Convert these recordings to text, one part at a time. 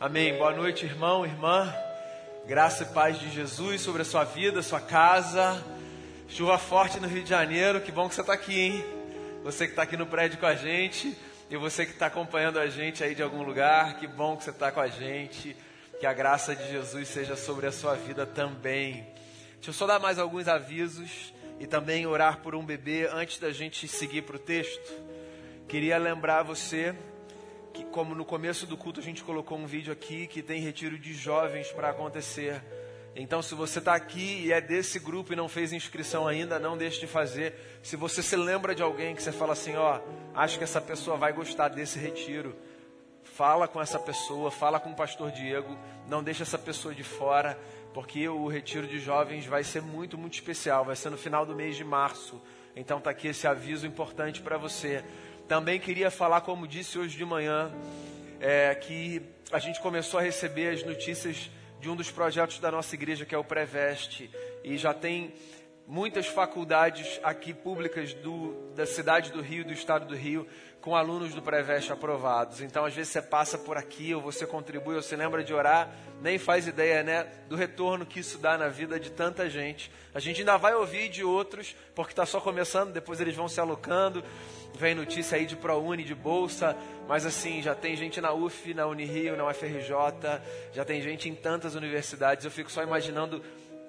Amém. Boa noite, irmão, irmã. Graça e paz de Jesus sobre a sua vida, sua casa. Chuva forte no Rio de Janeiro. Que bom que você está aqui, hein? Você que está aqui no prédio com a gente e você que está acompanhando a gente aí de algum lugar. Que bom que você está com a gente. Que a graça de Jesus seja sobre a sua vida também. Deixa eu só dar mais alguns avisos e também orar por um bebê antes da gente seguir para o texto. Queria lembrar você que, como no começo do culto a gente colocou um vídeo aqui que tem retiro de jovens para acontecer. Então, se você está aqui e é desse grupo e não fez inscrição ainda, não deixe de fazer. Se você se lembra de alguém que você fala assim, ó, acho que essa pessoa vai gostar desse retiro, fala com essa pessoa, fala com o pastor Diego, não deixe essa pessoa de fora, porque o retiro de jovens vai ser muito, muito especial. Vai ser no final do mês de março. Então, está aqui esse aviso importante para você. Também queria falar, como disse hoje de manhã, é, que a gente começou a receber as notícias de um dos projetos da nossa igreja, que é o Preveste, e já tem muitas faculdades aqui públicas do, da cidade do Rio, do estado do Rio, com alunos do Preveste aprovados. Então, às vezes você passa por aqui, ou você contribui, ou você lembra de orar, nem faz ideia, né, do retorno que isso dá na vida de tanta gente. A gente ainda vai ouvir de outros, porque está só começando, depois eles vão se alocando vem notícia aí de ProUni, de Bolsa, mas assim, já tem gente na UF, na Unirio, na UFRJ, já tem gente em tantas universidades. Eu fico só imaginando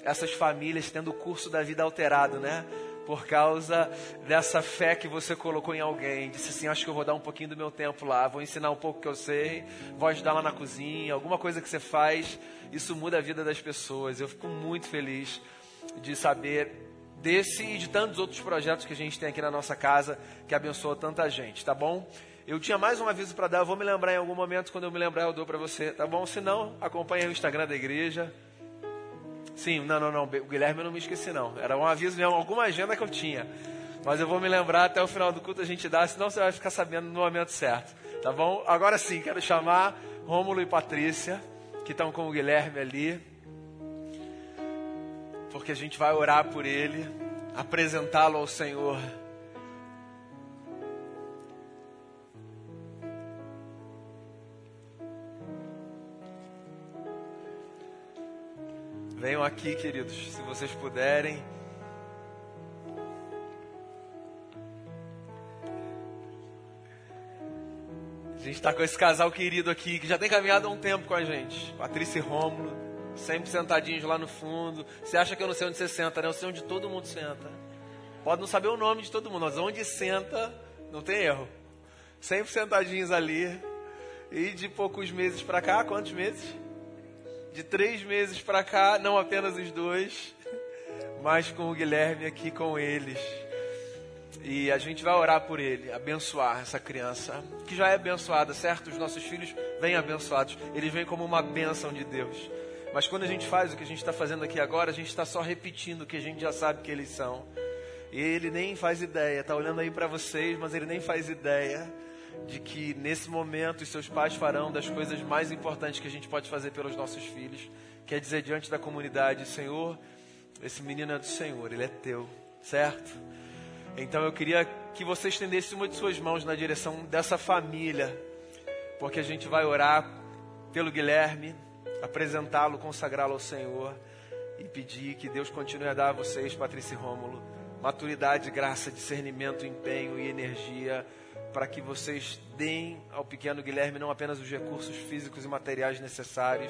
essas famílias tendo o curso da vida alterado, né? Por causa dessa fé que você colocou em alguém. Disse assim: Acho que eu vou dar um pouquinho do meu tempo lá, vou ensinar um pouco que eu sei, vou ajudar lá na cozinha, alguma coisa que você faz, isso muda a vida das pessoas. Eu fico muito feliz de saber desse e de tantos outros projetos que a gente tem aqui na nossa casa que abençoa tanta gente, tá bom? Eu tinha mais um aviso para dar, eu vou me lembrar em algum momento, quando eu me lembrar eu dou para você, tá bom? Se não, acompanhe o Instagram da igreja. Sim, não, não, não, o Guilherme eu não me esqueci não. Era um aviso mesmo, alguma agenda que eu tinha. Mas eu vou me lembrar até o final do culto a gente dá, senão você vai ficar sabendo no momento certo, tá bom? Agora sim, quero chamar Rômulo e Patrícia, que estão com o Guilherme ali porque a gente vai orar por ele, apresentá-lo ao Senhor. Venham aqui, queridos, se vocês puderem. A gente está com esse casal querido aqui, que já tem caminhado há um tempo com a gente. Patrícia e Rômulo sempre sentadinhos lá no fundo. Você acha que eu não sei onde você senta, né? Eu sei onde todo mundo senta. Pode não saber o nome de todo mundo, mas onde senta, não tem erro. Sempre sentadinhos ali. E de poucos meses para cá, quantos meses? De três meses para cá, não apenas os dois, mas com o Guilherme aqui com eles. E a gente vai orar por ele, abençoar essa criança, que já é abençoada, certo? Os nossos filhos vêm abençoados, eles vêm como uma bênção de Deus. Mas quando a gente faz o que a gente está fazendo aqui agora, a gente está só repetindo o que a gente já sabe que eles são. E ele nem faz ideia, está olhando aí para vocês, mas ele nem faz ideia de que nesse momento os seus pais farão das coisas mais importantes que a gente pode fazer pelos nossos filhos, quer dizer diante da comunidade, Senhor, esse menino é do Senhor, ele é teu, certo? Então eu queria que você estendesse uma de suas mãos na direção dessa família, porque a gente vai orar pelo Guilherme, apresentá-lo, consagrá-lo ao Senhor e pedir que Deus continue a dar a vocês, Patrícia e Rômulo, maturidade, graça, discernimento, empenho e energia para que vocês deem ao pequeno Guilherme não apenas os recursos físicos e materiais necessários,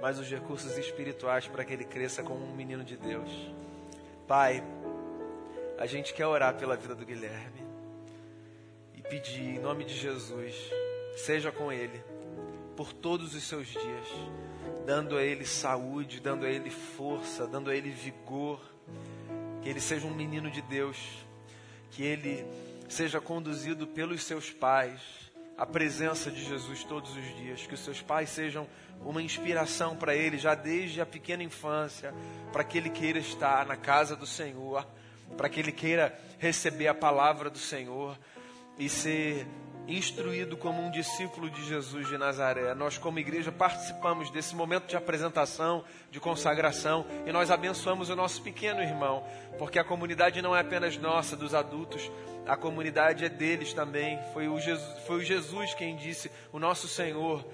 mas os recursos espirituais para que ele cresça como um menino de Deus. Pai, a gente quer orar pela vida do Guilherme e pedir em nome de Jesus, seja com ele por todos os seus dias dando a ele saúde, dando a ele força, dando a ele vigor. Que ele seja um menino de Deus, que ele seja conduzido pelos seus pais à presença de Jesus todos os dias, que os seus pais sejam uma inspiração para ele já desde a pequena infância, para que ele queira estar na casa do Senhor, para que ele queira receber a palavra do Senhor e ser instruído como um discípulo de Jesus de Nazaré. Nós, como igreja, participamos desse momento de apresentação, de consagração, e nós abençoamos o nosso pequeno irmão, porque a comunidade não é apenas nossa, dos adultos, a comunidade é deles também. Foi o Jesus, foi o Jesus quem disse, o nosso Senhor,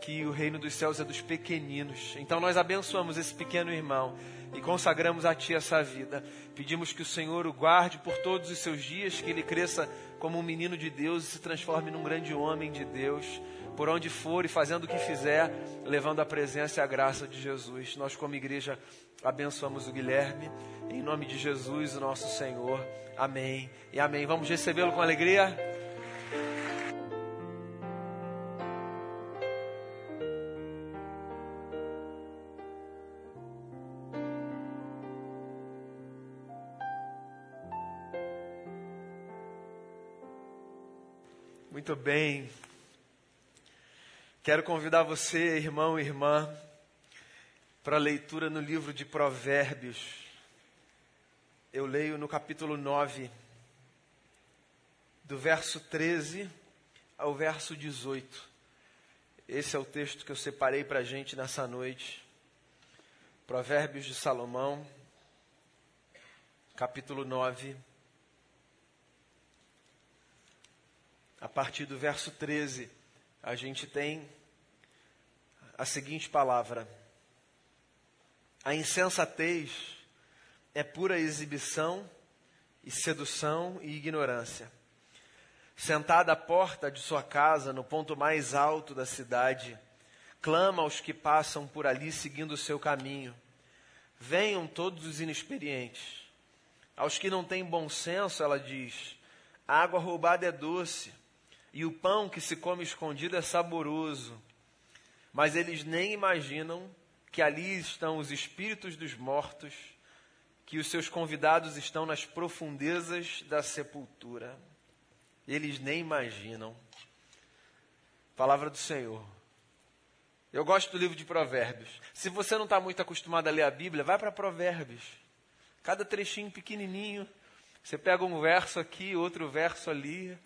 que o reino dos céus é dos pequeninos. Então nós abençoamos esse pequeno irmão e consagramos a Ti essa vida. Pedimos que o Senhor o guarde por todos os seus dias, que ele cresça como um menino de Deus e se transforme num grande homem de Deus, por onde for e fazendo o que fizer, levando a presença e a graça de Jesus. Nós, como igreja, abençoamos o Guilherme, em nome de Jesus, o nosso Senhor. Amém e amém. Vamos recebê-lo com alegria. Muito bem. Quero convidar você, irmão e irmã, para a leitura no livro de Provérbios. Eu leio no capítulo 9, do verso 13 ao verso 18. Esse é o texto que eu separei para a gente nessa noite. Provérbios de Salomão, capítulo 9 a partir do verso 13, a gente tem a seguinte palavra: A insensatez é pura exibição e sedução e ignorância. Sentada à porta de sua casa, no ponto mais alto da cidade, clama aos que passam por ali seguindo o seu caminho. Venham todos os inexperientes. Aos que não têm bom senso, ela diz: a água roubada é doce e o pão que se come escondido é saboroso. Mas eles nem imaginam que ali estão os espíritos dos mortos, que os seus convidados estão nas profundezas da sepultura. Eles nem imaginam. Palavra do Senhor. Eu gosto do livro de Provérbios. Se você não está muito acostumado a ler a Bíblia, vai para Provérbios. Cada trechinho pequenininho. Você pega um verso aqui, outro verso ali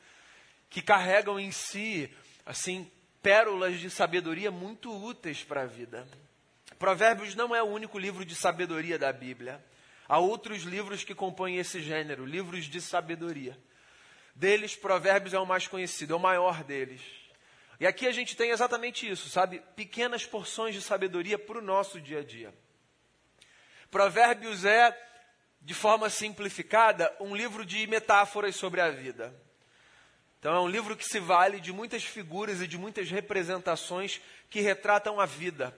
que carregam em si, assim, pérolas de sabedoria muito úteis para a vida. Provérbios não é o único livro de sabedoria da Bíblia. Há outros livros que compõem esse gênero, livros de sabedoria. Deles, Provérbios é o mais conhecido, é o maior deles. E aqui a gente tem exatamente isso, sabe? Pequenas porções de sabedoria para o nosso dia a dia. Provérbios é, de forma simplificada, um livro de metáforas sobre a vida. Então é um livro que se vale de muitas figuras e de muitas representações que retratam a vida,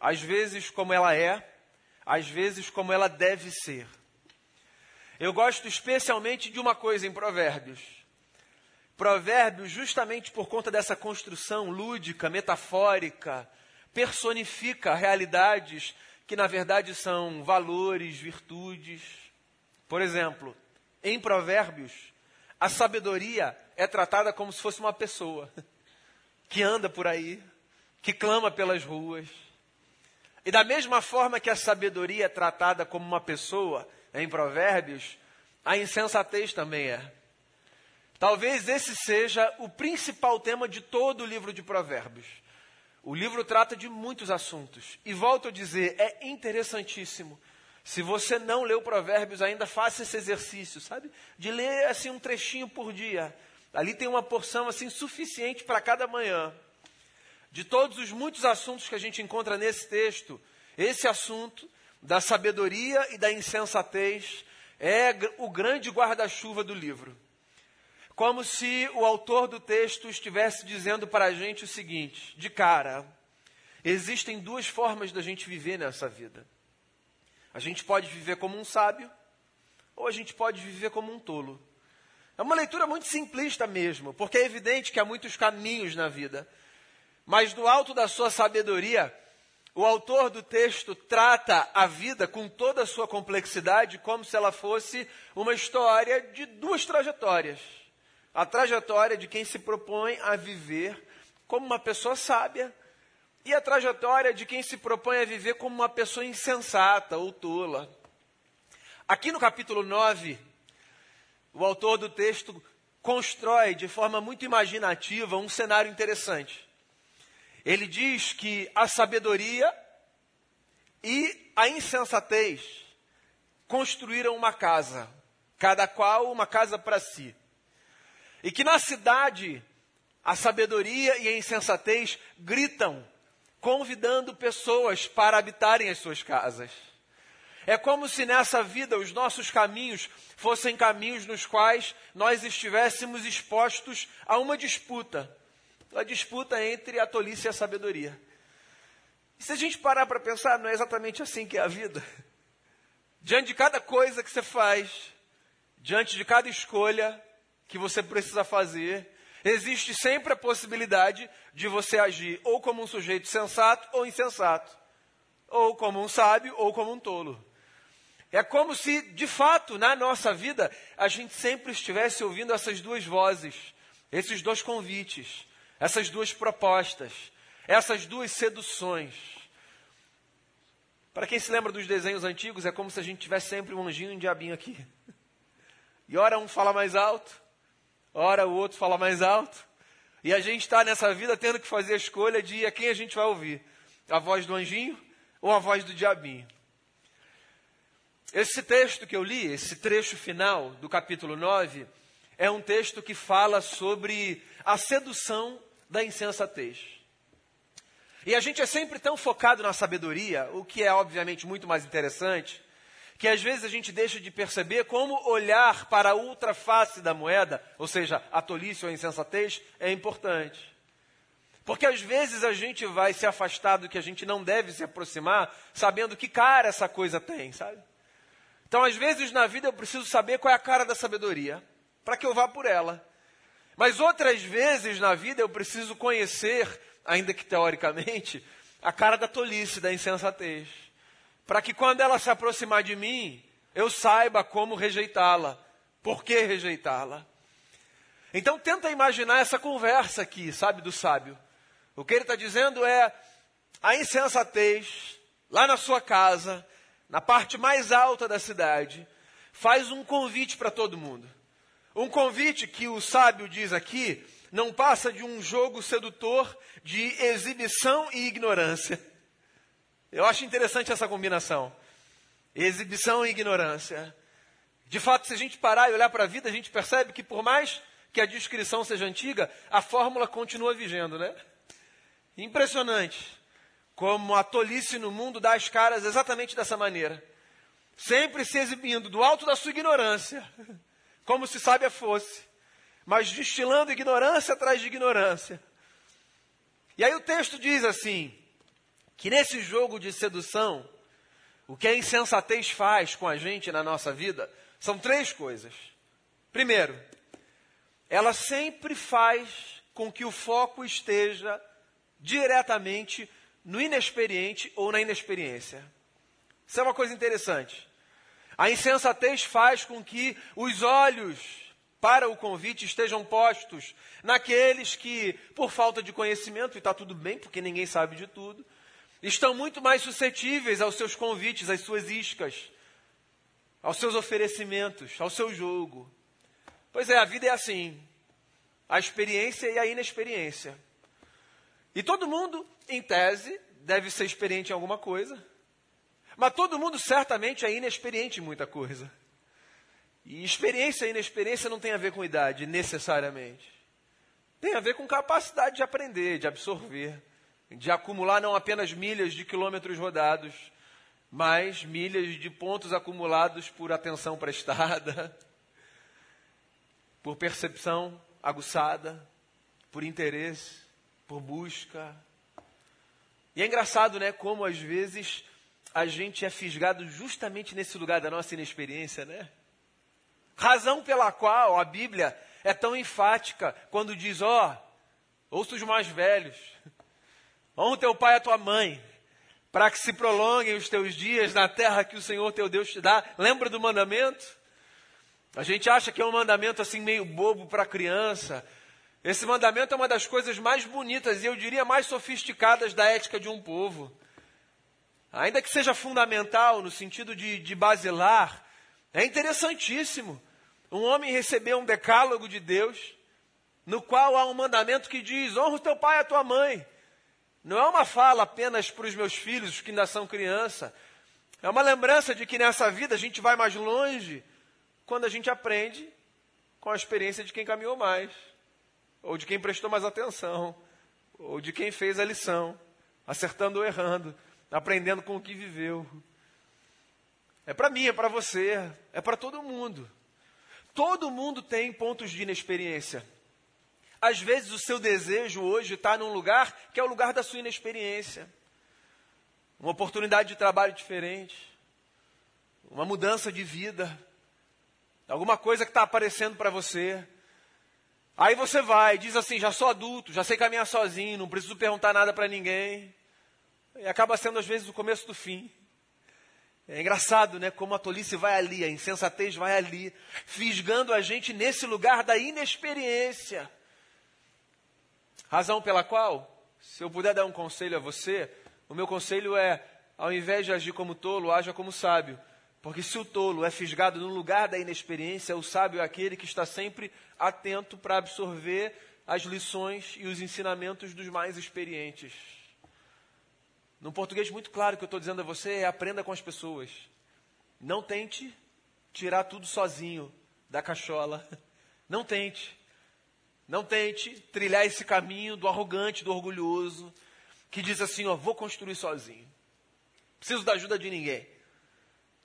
às vezes como ela é, às vezes como ela deve ser. Eu gosto especialmente de uma coisa em Provérbios. Provérbios, justamente por conta dessa construção lúdica, metafórica, personifica realidades que na verdade são valores, virtudes. Por exemplo, em Provérbios, a sabedoria é tratada como se fosse uma pessoa que anda por aí, que clama pelas ruas. E da mesma forma que a sabedoria é tratada como uma pessoa, em Provérbios, a insensatez também é. Talvez esse seja o principal tema de todo o livro de Provérbios. O livro trata de muitos assuntos. E volto a dizer, é interessantíssimo. Se você não leu Provérbios ainda, faça esse exercício, sabe? De ler assim um trechinho por dia. Ali tem uma porção assim suficiente para cada manhã. De todos os muitos assuntos que a gente encontra nesse texto, esse assunto da sabedoria e da insensatez é o grande guarda-chuva do livro. Como se o autor do texto estivesse dizendo para a gente o seguinte: de cara, existem duas formas da gente viver nessa vida. A gente pode viver como um sábio, ou a gente pode viver como um tolo. É uma leitura muito simplista mesmo, porque é evidente que há muitos caminhos na vida. Mas do alto da sua sabedoria, o autor do texto trata a vida com toda a sua complexidade como se ela fosse uma história de duas trajetórias. A trajetória de quem se propõe a viver como uma pessoa sábia e a trajetória de quem se propõe a viver como uma pessoa insensata ou tola. Aqui no capítulo 9 o autor do texto constrói de forma muito imaginativa um cenário interessante. Ele diz que a sabedoria e a insensatez construíram uma casa, cada qual uma casa para si. E que na cidade a sabedoria e a insensatez gritam convidando pessoas para habitarem as suas casas. É como se nessa vida os nossos caminhos fossem caminhos nos quais nós estivéssemos expostos a uma disputa a disputa entre a tolice e a sabedoria. E se a gente parar para pensar, não é exatamente assim que é a vida. Diante de cada coisa que você faz, diante de cada escolha que você precisa fazer, existe sempre a possibilidade de você agir ou como um sujeito sensato ou insensato, ou como um sábio ou como um tolo. É como se, de fato, na nossa vida, a gente sempre estivesse ouvindo essas duas vozes, esses dois convites, essas duas propostas, essas duas seduções. Para quem se lembra dos desenhos antigos, é como se a gente tivesse sempre um anjinho e um diabinho aqui. E ora um fala mais alto, ora o outro fala mais alto. E a gente está nessa vida tendo que fazer a escolha de a quem a gente vai ouvir: a voz do anjinho ou a voz do diabinho. Esse texto que eu li, esse trecho final do capítulo 9, é um texto que fala sobre a sedução da insensatez. E a gente é sempre tão focado na sabedoria, o que é obviamente muito mais interessante, que às vezes a gente deixa de perceber como olhar para a outra face da moeda, ou seja, a tolice ou a insensatez, é importante. Porque às vezes a gente vai se afastar do que a gente não deve se aproximar, sabendo que cara essa coisa tem, sabe? Então, às vezes na vida eu preciso saber qual é a cara da sabedoria, para que eu vá por ela. Mas outras vezes na vida eu preciso conhecer, ainda que teoricamente, a cara da tolice, da insensatez. Para que quando ela se aproximar de mim, eu saiba como rejeitá-la. Por que rejeitá-la? Então tenta imaginar essa conversa aqui, sabe, do sábio. O que ele está dizendo é a insensatez, lá na sua casa, na parte mais alta da cidade, faz um convite para todo mundo. Um convite que o sábio diz aqui não passa de um jogo sedutor de exibição e ignorância. Eu acho interessante essa combinação. Exibição e ignorância. De fato, se a gente parar e olhar para a vida, a gente percebe que por mais que a descrição seja antiga, a fórmula continua vigendo, né? Impressionante como a tolice no mundo dá as caras exatamente dessa maneira. Sempre se exibindo do alto da sua ignorância, como se sábia fosse, mas destilando ignorância atrás de ignorância. E aí o texto diz assim: que nesse jogo de sedução, o que a insensatez faz com a gente na nossa vida são três coisas. Primeiro, ela sempre faz com que o foco esteja diretamente no inexperiente ou na inexperiência. Isso é uma coisa interessante. A insensatez faz com que os olhos para o convite estejam postos naqueles que, por falta de conhecimento, e está tudo bem, porque ninguém sabe de tudo, estão muito mais suscetíveis aos seus convites, às suas iscas, aos seus oferecimentos, ao seu jogo. Pois é, a vida é assim: a experiência e a inexperiência. E todo mundo, em tese, deve ser experiente em alguma coisa. Mas todo mundo certamente é inexperiente em muita coisa. E experiência e inexperiência não tem a ver com idade, necessariamente. Tem a ver com capacidade de aprender, de absorver, de acumular não apenas milhas de quilômetros rodados, mas milhas de pontos acumulados por atenção prestada, por percepção aguçada, por interesse por busca. E é engraçado, né, como às vezes a gente é fisgado justamente nesse lugar da nossa inexperiência, né? Razão pela qual a Bíblia é tão enfática quando diz: ó, oh, ouça os mais velhos, honra o teu pai e a tua mãe, para que se prolonguem os teus dias na terra que o Senhor teu Deus te dá. Lembra do mandamento? A gente acha que é um mandamento assim meio bobo para criança, esse mandamento é uma das coisas mais bonitas e eu diria mais sofisticadas da ética de um povo. Ainda que seja fundamental no sentido de, de basilar, é interessantíssimo um homem receber um decálogo de Deus, no qual há um mandamento que diz: honra o teu pai e a tua mãe. Não é uma fala apenas para os meus filhos que ainda são criança. É uma lembrança de que nessa vida a gente vai mais longe quando a gente aprende com a experiência de quem caminhou mais ou de quem prestou mais atenção, ou de quem fez a lição. acertando ou errando, aprendendo com o que viveu. É para mim, é para você, é para todo mundo. Todo mundo tem pontos de inexperiência. Às vezes o seu desejo hoje está num lugar que é o lugar da sua inexperiência. Uma oportunidade de trabalho diferente, uma mudança de vida, alguma coisa que está aparecendo para você. Aí você vai, diz assim: já sou adulto, já sei caminhar sozinho, não preciso perguntar nada para ninguém. E acaba sendo às vezes o começo do fim. É engraçado, né? Como a tolice vai ali, a insensatez vai ali, fisgando a gente nesse lugar da inexperiência. Razão pela qual, se eu puder dar um conselho a você, o meu conselho é: ao invés de agir como tolo, haja como sábio. Porque se o tolo é fisgado no lugar da inexperiência, o sábio é aquele que está sempre atento para absorver as lições e os ensinamentos dos mais experientes. Num português muito claro que eu estou dizendo a você é aprenda com as pessoas. Não tente tirar tudo sozinho da cachola. Não tente. Não tente trilhar esse caminho do arrogante, do orgulhoso, que diz assim, ó, vou construir sozinho. Preciso da ajuda de ninguém.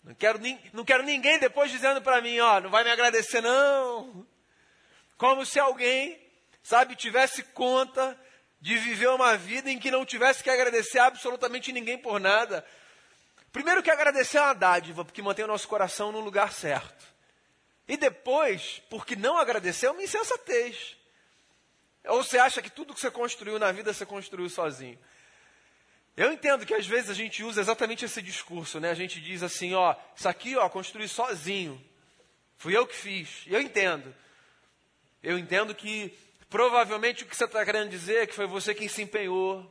Não quero, não quero ninguém depois dizendo para mim, ó, não vai me agradecer não. Como se alguém, sabe, tivesse conta de viver uma vida em que não tivesse que agradecer absolutamente ninguém por nada. Primeiro que agradecer é uma dádiva, porque mantém o nosso coração no lugar certo. E depois, porque não agradecer é uma insensatez. Ou você acha que tudo que você construiu na vida você construiu sozinho? Eu entendo que às vezes a gente usa exatamente esse discurso, né? A gente diz assim, ó, isso aqui, ó, construí sozinho. Fui eu que fiz. Eu entendo. Eu entendo que Provavelmente o que você está querendo dizer é que foi você quem se empenhou,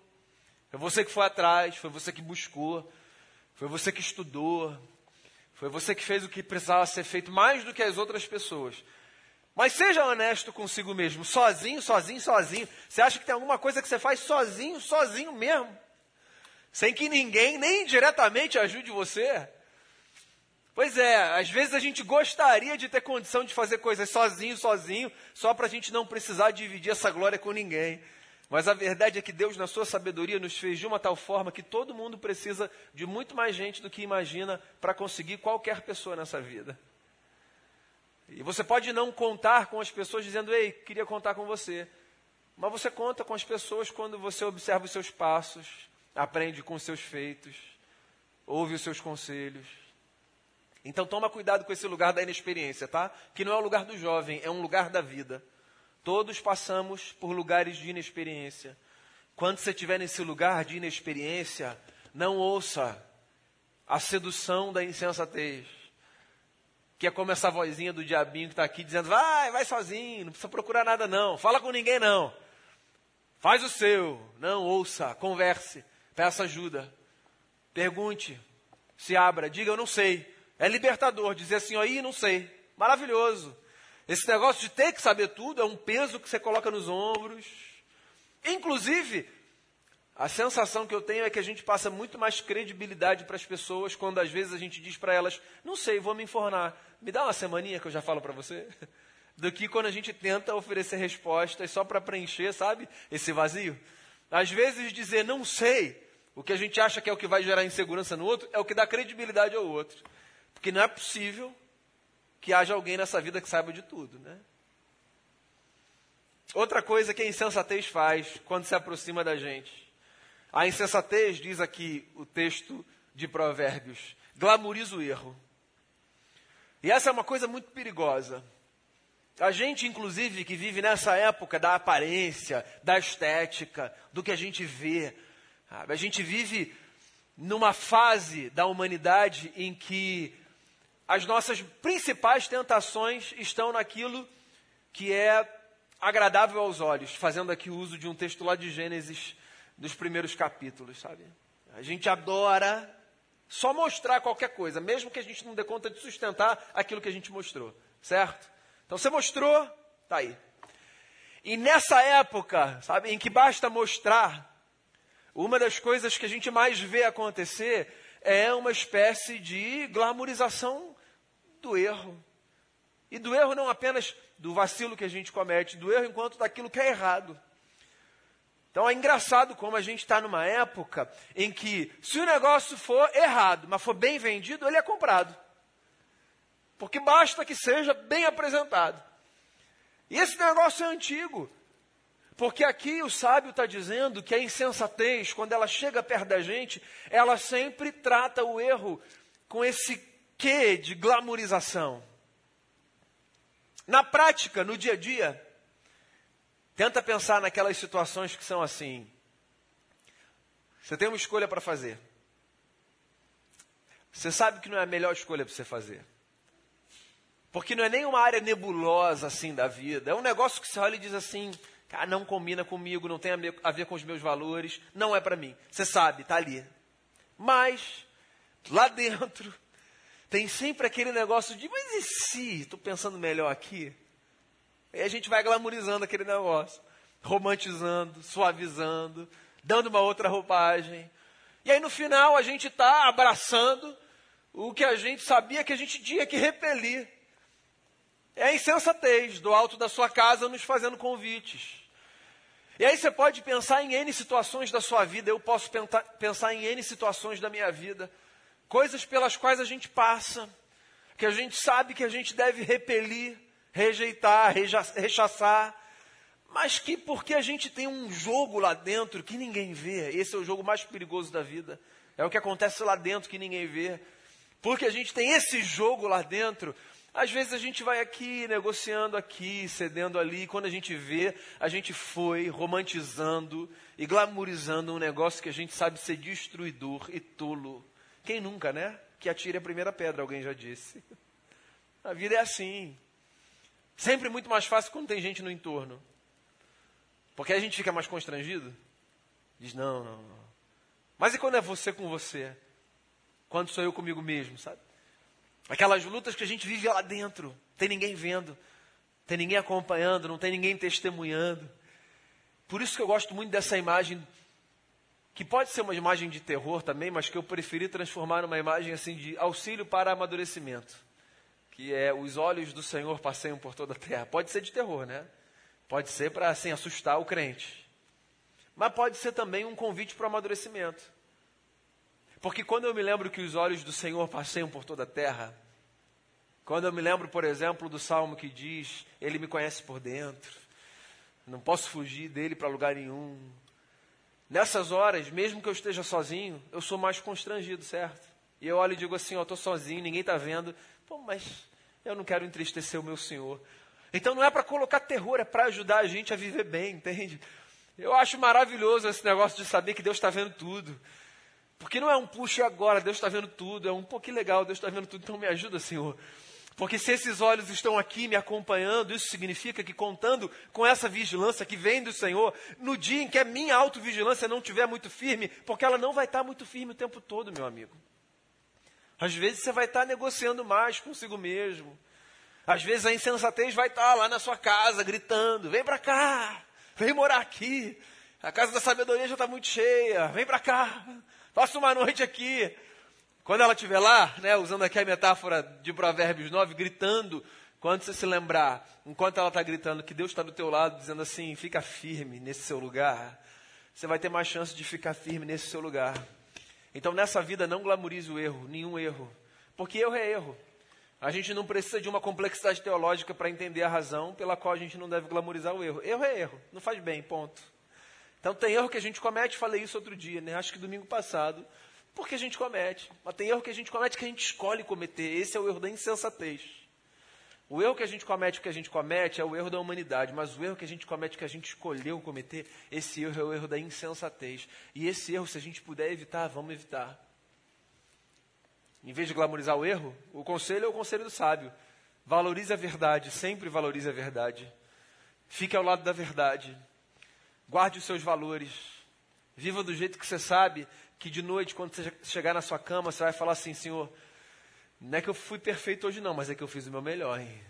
foi você que foi atrás, foi você que buscou, foi você que estudou, foi você que fez o que precisava ser feito mais do que as outras pessoas. Mas seja honesto consigo mesmo, sozinho, sozinho, sozinho. Você acha que tem alguma coisa que você faz sozinho, sozinho mesmo? Sem que ninguém, nem diretamente, ajude você? Pois é, às vezes a gente gostaria de ter condição de fazer coisas sozinho, sozinho, só para a gente não precisar dividir essa glória com ninguém. Mas a verdade é que Deus, na sua sabedoria, nos fez de uma tal forma que todo mundo precisa de muito mais gente do que imagina para conseguir qualquer pessoa nessa vida. E você pode não contar com as pessoas dizendo, ei, queria contar com você. Mas você conta com as pessoas quando você observa os seus passos, aprende com os seus feitos, ouve os seus conselhos. Então toma cuidado com esse lugar da inexperiência, tá? Que não é o lugar do jovem, é um lugar da vida. Todos passamos por lugares de inexperiência. Quando você estiver nesse lugar de inexperiência, não ouça a sedução da insensatez. Que é como essa vozinha do diabinho que está aqui dizendo: vai, vai sozinho, não precisa procurar nada não, fala com ninguém não. Faz o seu, não ouça, converse, peça ajuda, pergunte, se abra, diga eu não sei. É libertador dizer assim, aí não sei. Maravilhoso. Esse negócio de ter que saber tudo é um peso que você coloca nos ombros. Inclusive, a sensação que eu tenho é que a gente passa muito mais credibilidade para as pessoas quando às vezes a gente diz para elas, não sei, vou me informar. Me dá uma semaninha que eu já falo para você. Do que quando a gente tenta oferecer respostas só para preencher, sabe, esse vazio. Às vezes dizer não sei, o que a gente acha que é o que vai gerar insegurança no outro, é o que dá credibilidade ao outro. Porque não é possível que haja alguém nessa vida que saiba de tudo, né? Outra coisa que a insensatez faz quando se aproxima da gente. A insensatez, diz aqui o texto de Provérbios, glamoriza o erro. E essa é uma coisa muito perigosa. A gente, inclusive, que vive nessa época da aparência, da estética, do que a gente vê, a gente vive numa fase da humanidade em que as nossas principais tentações estão naquilo que é agradável aos olhos, fazendo aqui uso de um texto lá de Gênesis, dos primeiros capítulos, sabe? A gente adora só mostrar qualquer coisa, mesmo que a gente não dê conta de sustentar aquilo que a gente mostrou, certo? Então você mostrou, tá aí. E nessa época, sabe, em que basta mostrar, uma das coisas que a gente mais vê acontecer é uma espécie de glamorização do erro. E do erro não apenas do vacilo que a gente comete, do erro enquanto daquilo que é errado. Então é engraçado como a gente está numa época em que, se o negócio for errado, mas for bem vendido, ele é comprado. Porque basta que seja bem apresentado. E esse negócio é antigo. Porque aqui o sábio está dizendo que a insensatez, quando ela chega perto da gente, ela sempre trata o erro com esse quê de glamorização. Na prática, no dia a dia, tenta pensar naquelas situações que são assim. Você tem uma escolha para fazer. Você sabe que não é a melhor escolha para você fazer. Porque não é nem uma área nebulosa assim da vida. É um negócio que você olha e diz assim: cara, não combina comigo, não tem a ver com os meus valores, não é para mim. Você sabe, está ali. Mas, lá dentro, tem sempre aquele negócio de, mas e se? Estou pensando melhor aqui. Aí a gente vai glamorizando aquele negócio, romantizando, suavizando, dando uma outra roupagem. E aí no final a gente está abraçando o que a gente sabia que a gente tinha que repelir. É a insensatez do alto da sua casa nos fazendo convites. E aí você pode pensar em N situações da sua vida, eu posso pensar em N situações da minha vida, coisas pelas quais a gente passa, que a gente sabe que a gente deve repelir, rejeitar, rechaçar, mas que porque a gente tem um jogo lá dentro que ninguém vê, esse é o jogo mais perigoso da vida, é o que acontece lá dentro que ninguém vê, porque a gente tem esse jogo lá dentro, às vezes a gente vai aqui, negociando aqui, cedendo ali, e quando a gente vê, a gente foi romantizando e glamourizando um negócio que a gente sabe ser destruidor e tolo. Quem nunca, né? Que atire a primeira pedra, alguém já disse. A vida é assim. Sempre muito mais fácil quando tem gente no entorno. Porque a gente fica mais constrangido. Diz, não, não, não. Mas e quando é você com você? Quando sou eu comigo mesmo, sabe? Aquelas lutas que a gente vive lá dentro, tem ninguém vendo, tem ninguém acompanhando, não tem ninguém testemunhando. Por isso que eu gosto muito dessa imagem, que pode ser uma imagem de terror também, mas que eu preferi transformar numa imagem assim de auxílio para amadurecimento. Que é os olhos do Senhor passeiam por toda a terra. Pode ser de terror, né? Pode ser para assim assustar o crente. Mas pode ser também um convite para o amadurecimento. Porque quando eu me lembro que os olhos do Senhor passeiam por toda a terra, quando eu me lembro, por exemplo, do salmo que diz: Ele me conhece por dentro, não posso fugir dele para lugar nenhum. Nessas horas, mesmo que eu esteja sozinho, eu sou mais constrangido, certo? E eu olho e digo assim: Ó, estou sozinho, ninguém está vendo. Pô, mas eu não quero entristecer o meu Senhor. Então não é para colocar terror, é para ajudar a gente a viver bem, entende? Eu acho maravilhoso esse negócio de saber que Deus está vendo tudo. Porque não é um puxa agora, Deus está vendo tudo, é um pouquinho legal, Deus está vendo tudo, então me ajuda, Senhor. Porque se esses olhos estão aqui me acompanhando, isso significa que contando com essa vigilância que vem do Senhor, no dia em que a minha autovigilância não estiver muito firme, porque ela não vai estar muito firme o tempo todo, meu amigo. Às vezes você vai estar negociando mais consigo mesmo. Às vezes a insensatez vai estar lá na sua casa gritando: vem para cá, vem morar aqui. A casa da sabedoria já está muito cheia, vem para cá. Passa uma noite aqui. Quando ela estiver lá, né, usando aqui a metáfora de Provérbios 9, gritando, quando você se lembrar, enquanto ela está gritando que Deus está do teu lado, dizendo assim, fica firme nesse seu lugar, você vai ter mais chance de ficar firme nesse seu lugar. Então nessa vida não glamorize o erro, nenhum erro. Porque erro é erro. A gente não precisa de uma complexidade teológica para entender a razão pela qual a gente não deve glamorizar o erro. Erro é erro, não faz bem, ponto. Então tem erro que a gente comete, falei isso outro dia, né? Acho que domingo passado, porque a gente comete. Mas tem erro que a gente comete que a gente escolhe cometer. Esse é o erro da insensatez. O erro que a gente comete, que a gente comete, é o erro da humanidade, mas o erro que a gente comete, que a gente escolheu cometer, esse erro é o erro da insensatez. E esse erro, se a gente puder evitar, vamos evitar. Em vez de glamorizar o erro, o conselho é o conselho do sábio. Valorize a verdade, sempre valorize a verdade. Fique ao lado da verdade. Guarde os seus valores. Viva do jeito que você sabe que de noite, quando você chegar na sua cama, você vai falar assim: Senhor, não é que eu fui perfeito hoje, não, mas é que eu fiz o meu melhor, hein?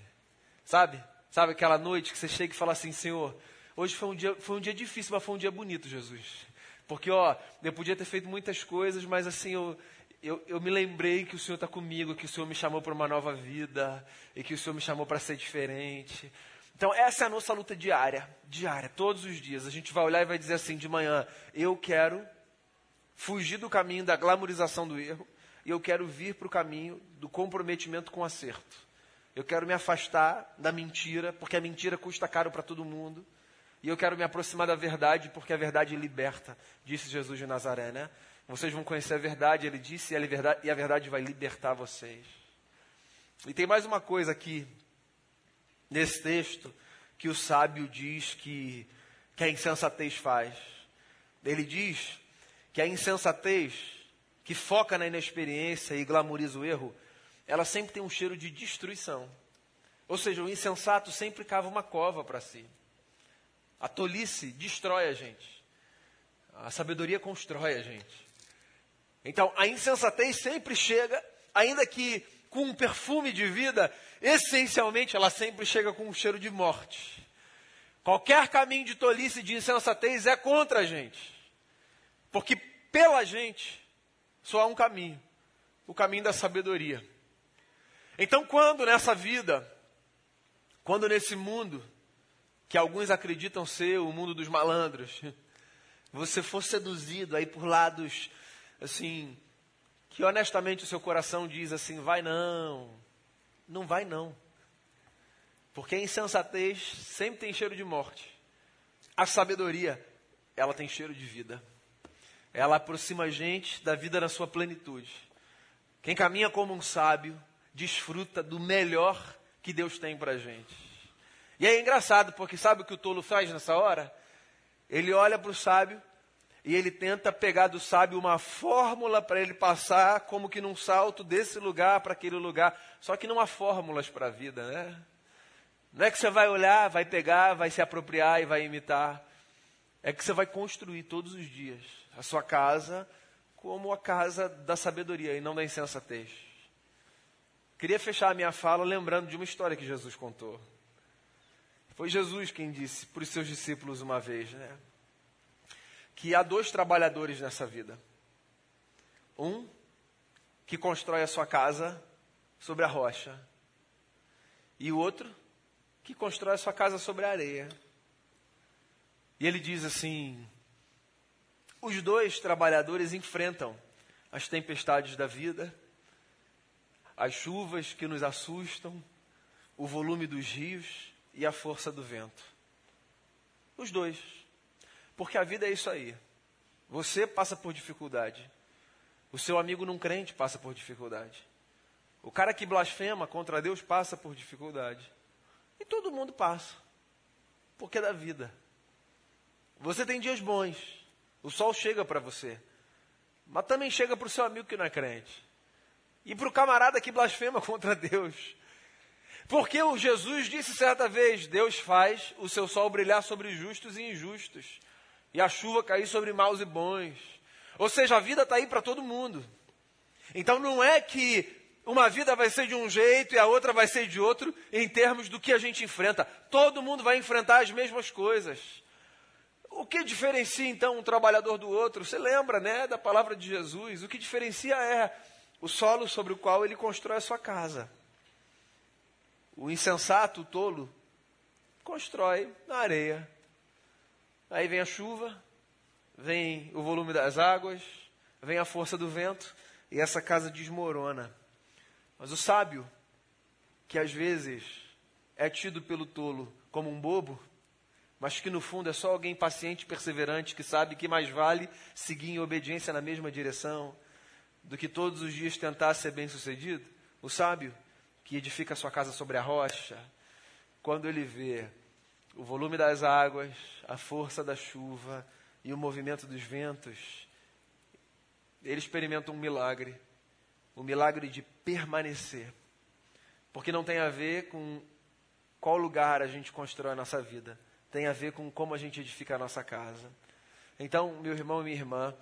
Sabe? Sabe aquela noite que você chega e fala assim: Senhor, hoje foi um dia, foi um dia difícil, mas foi um dia bonito, Jesus. Porque, ó, eu podia ter feito muitas coisas, mas assim, eu, eu, eu me lembrei que o Senhor está comigo, que o Senhor me chamou para uma nova vida, e que o Senhor me chamou para ser diferente. Então, essa é a nossa luta diária, diária, todos os dias. A gente vai olhar e vai dizer assim de manhã: eu quero fugir do caminho da glamorização do erro e eu quero vir para o caminho do comprometimento com acerto. Eu quero me afastar da mentira, porque a mentira custa caro para todo mundo. E eu quero me aproximar da verdade, porque a verdade liberta, disse Jesus de Nazaré, né? Vocês vão conhecer a verdade, ele disse, e a verdade vai libertar vocês. E tem mais uma coisa aqui, nesse texto, que o sábio diz que, que a insensatez faz. Ele diz que a insensatez, que foca na inexperiência e glamoriza o erro, ela sempre tem um cheiro de destruição. Ou seja, o insensato sempre cava uma cova para si. A tolice destrói a gente. A sabedoria constrói a gente. Então, a insensatez sempre chega, ainda que com um perfume de vida, essencialmente ela sempre chega com um cheiro de morte. Qualquer caminho de tolice e de insensatez é contra a gente. Porque pela gente só há um caminho o caminho da sabedoria. Então, quando nessa vida, quando nesse mundo, que alguns acreditam ser o mundo dos malandros, você for seduzido aí por lados, assim, que honestamente o seu coração diz assim: vai não, não vai não. Porque a insensatez sempre tem cheiro de morte. A sabedoria, ela tem cheiro de vida. Ela aproxima a gente da vida na sua plenitude. Quem caminha como um sábio, desfruta do melhor que Deus tem para a gente. E é engraçado, porque sabe o que o tolo faz nessa hora? Ele olha para o sábio e ele tenta pegar do sábio uma fórmula para ele passar como que num salto desse lugar para aquele lugar. Só que não há fórmulas para a vida, né? Não é que você vai olhar, vai pegar, vai se apropriar e vai imitar. É que você vai construir todos os dias a sua casa como a casa da sabedoria e não da insensatez. Queria fechar a minha fala lembrando de uma história que Jesus contou. Foi Jesus quem disse para os seus discípulos uma vez, né? Que há dois trabalhadores nessa vida. Um que constrói a sua casa sobre a rocha, e o outro que constrói a sua casa sobre a areia. E ele diz assim: os dois trabalhadores enfrentam as tempestades da vida, as chuvas que nos assustam, o volume dos rios e a força do vento. Os dois. Porque a vida é isso aí. Você passa por dificuldade. O seu amigo não crente passa por dificuldade. O cara que blasfema contra Deus passa por dificuldade. E todo mundo passa. Porque é da vida. Você tem dias bons. O sol chega para você. Mas também chega para o seu amigo que não é crente. E para o camarada que blasfema contra Deus. Porque o Jesus disse certa vez: Deus faz o seu sol brilhar sobre justos e injustos, e a chuva cair sobre maus e bons. Ou seja, a vida está aí para todo mundo. Então não é que uma vida vai ser de um jeito e a outra vai ser de outro, em termos do que a gente enfrenta. Todo mundo vai enfrentar as mesmas coisas. O que diferencia então um trabalhador do outro? Você lembra, né, da palavra de Jesus? O que diferencia é o solo sobre o qual ele constrói a sua casa. O insensato, o tolo, constrói na areia. Aí vem a chuva, vem o volume das águas, vem a força do vento e essa casa desmorona. Mas o sábio, que às vezes é tido pelo tolo como um bobo, mas que no fundo é só alguém paciente perseverante que sabe que mais vale seguir em obediência na mesma direção do que todos os dias tentar ser bem-sucedido? O sábio que edifica sua casa sobre a rocha, quando ele vê o volume das águas, a força da chuva e o movimento dos ventos, ele experimenta um milagre, o um milagre de permanecer. Porque não tem a ver com qual lugar a gente constrói a nossa vida tem a ver com como a gente edifica a nossa casa. Então, meu irmão e minha irmã,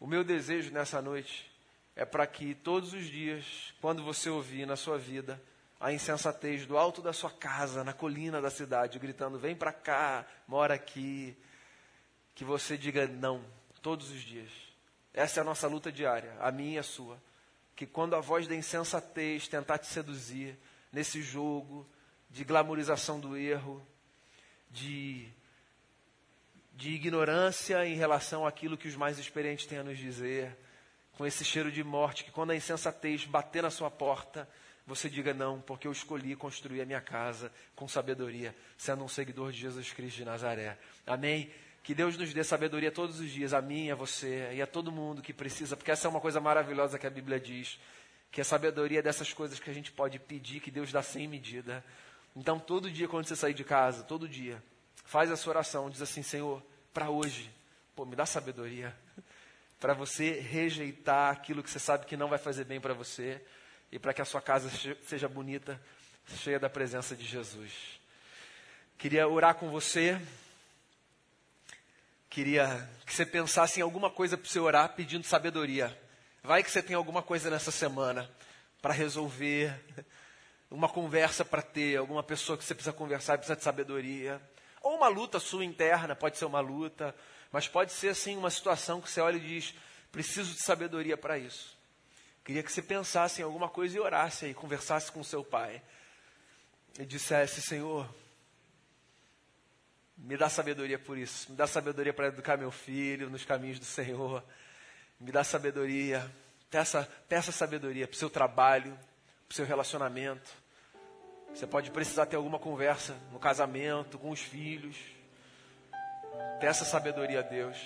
o meu desejo nessa noite é para que todos os dias, quando você ouvir na sua vida a insensatez do alto da sua casa, na colina da cidade, gritando: vem para cá, mora aqui, que você diga não, todos os dias. Essa é a nossa luta diária, a minha e a sua. Que quando a voz da insensatez tentar te seduzir nesse jogo de glamorização do erro, de, de ignorância em relação àquilo que os mais experientes têm a nos dizer, com esse cheiro de morte, que quando a insensatez bater na sua porta, você diga não, porque eu escolhi construir a minha casa com sabedoria, sendo um seguidor de Jesus Cristo de Nazaré. Amém? Que Deus nos dê sabedoria todos os dias, a mim, a você e a todo mundo que precisa, porque essa é uma coisa maravilhosa que a Bíblia diz, que a sabedoria é dessas coisas que a gente pode pedir, que Deus dá sem medida. Então, todo dia, quando você sair de casa, todo dia, faz a sua oração, diz assim: Senhor, para hoje, pô, me dá sabedoria, para você rejeitar aquilo que você sabe que não vai fazer bem para você e para que a sua casa seja bonita, cheia da presença de Jesus. Queria orar com você. Queria que você pensasse em alguma coisa para você orar pedindo sabedoria. Vai que você tem alguma coisa nessa semana para resolver, uma conversa para ter, alguma pessoa que você precisa conversar e precisa de sabedoria. Ou uma luta sua interna, pode ser uma luta, mas pode ser assim uma situação que você olha e diz: preciso de sabedoria para isso. Queria que você pensasse em alguma coisa e orasse aí, conversasse com seu pai. E dissesse: Senhor, me dá sabedoria por isso, me dá sabedoria para educar meu filho nos caminhos do Senhor, me dá sabedoria, peça, peça sabedoria para o seu trabalho, para o seu relacionamento. Você pode precisar ter alguma conversa no casamento, com os filhos. Peça sabedoria a Deus.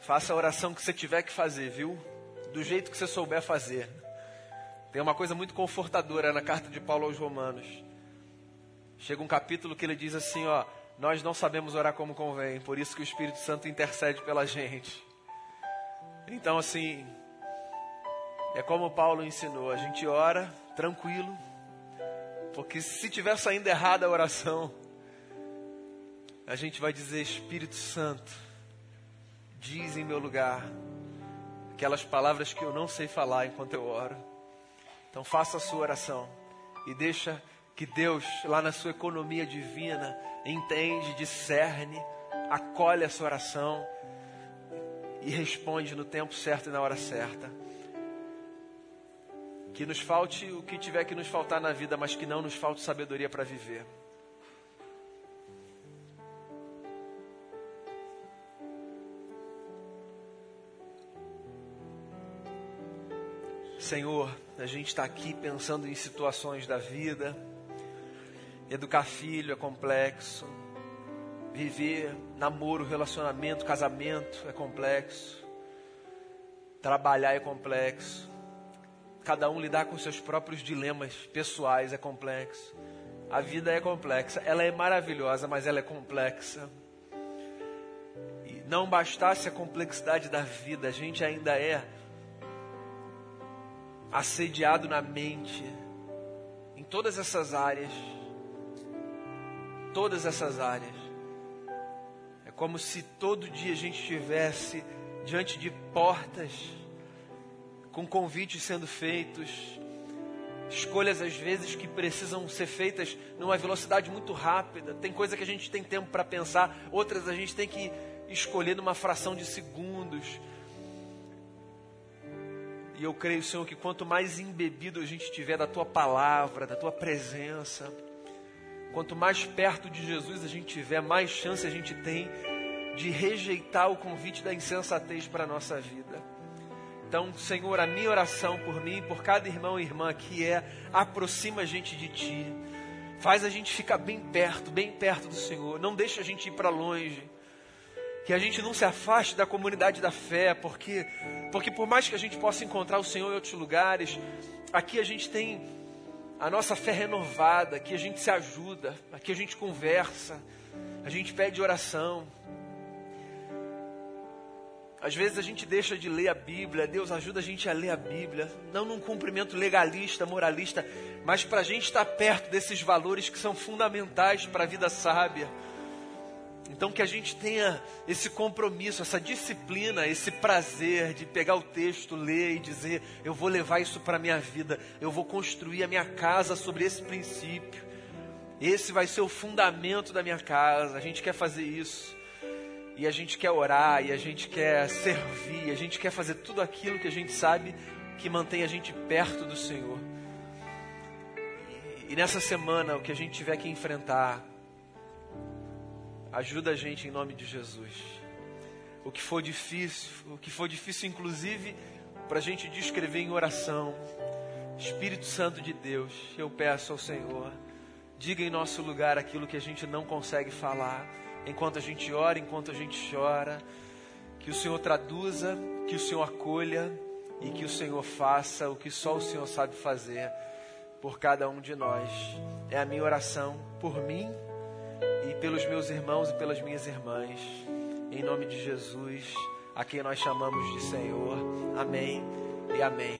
Faça a oração que você tiver que fazer, viu? Do jeito que você souber fazer. Tem uma coisa muito confortadora na carta de Paulo aos Romanos. Chega um capítulo que ele diz assim, ó, nós não sabemos orar como convém, por isso que o Espírito Santo intercede pela gente. Então assim, é como Paulo ensinou, a gente ora tranquilo, porque se tiver saindo errada a oração, a gente vai dizer Espírito Santo, diz em meu lugar aquelas palavras que eu não sei falar enquanto eu oro. Então faça a sua oração e deixa que Deus, lá na sua economia divina, entende, discerne, acolhe a sua oração e responde no tempo certo e na hora certa. Que nos falte o que tiver que nos faltar na vida, mas que não nos falte sabedoria para viver. Senhor, a gente está aqui pensando em situações da vida. Educar filho é complexo. Viver namoro, relacionamento, casamento é complexo. Trabalhar é complexo. Cada um lidar com seus próprios dilemas pessoais é complexo. A vida é complexa. Ela é maravilhosa, mas ela é complexa. E não bastasse a complexidade da vida, a gente ainda é assediado na mente, em todas essas áreas. Todas essas áreas. É como se todo dia a gente estivesse diante de portas, com convites sendo feitos, escolhas às vezes que precisam ser feitas numa velocidade muito rápida. Tem coisa que a gente tem tempo para pensar, outras a gente tem que escolher numa fração de segundos. E eu creio, Senhor, que quanto mais embebido a gente estiver da tua palavra, da tua presença, quanto mais perto de Jesus a gente tiver, mais chance a gente tem de rejeitar o convite da insensatez para a nossa vida. Então, Senhor, a minha oração por mim e por cada irmão e irmã aqui é: aproxima a gente de Ti, faz a gente ficar bem perto, bem perto do Senhor, não deixa a gente ir para longe. Que a gente não se afaste da comunidade da fé, porque, porque por mais que a gente possa encontrar o Senhor em outros lugares, aqui a gente tem a nossa fé renovada, aqui a gente se ajuda, aqui a gente conversa, a gente pede oração. Às vezes a gente deixa de ler a Bíblia, Deus ajuda a gente a ler a Bíblia, não num cumprimento legalista, moralista, mas para a gente estar perto desses valores que são fundamentais para a vida sábia então que a gente tenha esse compromisso, essa disciplina, esse prazer de pegar o texto, ler e dizer: eu vou levar isso para a minha vida, eu vou construir a minha casa sobre esse princípio. Esse vai ser o fundamento da minha casa. A gente quer fazer isso. e a gente quer orar, e a gente quer servir, a gente quer fazer tudo aquilo que a gente sabe que mantém a gente perto do Senhor. E nessa semana, o que a gente tiver que enfrentar, ajuda a gente em nome de Jesus. O que for difícil, o que for difícil, inclusive, para a gente descrever em oração, Espírito Santo de Deus, eu peço ao Senhor, diga em nosso lugar aquilo que a gente não consegue falar, enquanto a gente ora, enquanto a gente chora, que o Senhor traduza, que o Senhor acolha e que o Senhor faça o que só o Senhor sabe fazer por cada um de nós. É a minha oração por mim e pelos meus irmãos e pelas minhas irmãs, em nome de Jesus, a quem nós chamamos de Senhor. Amém e amém.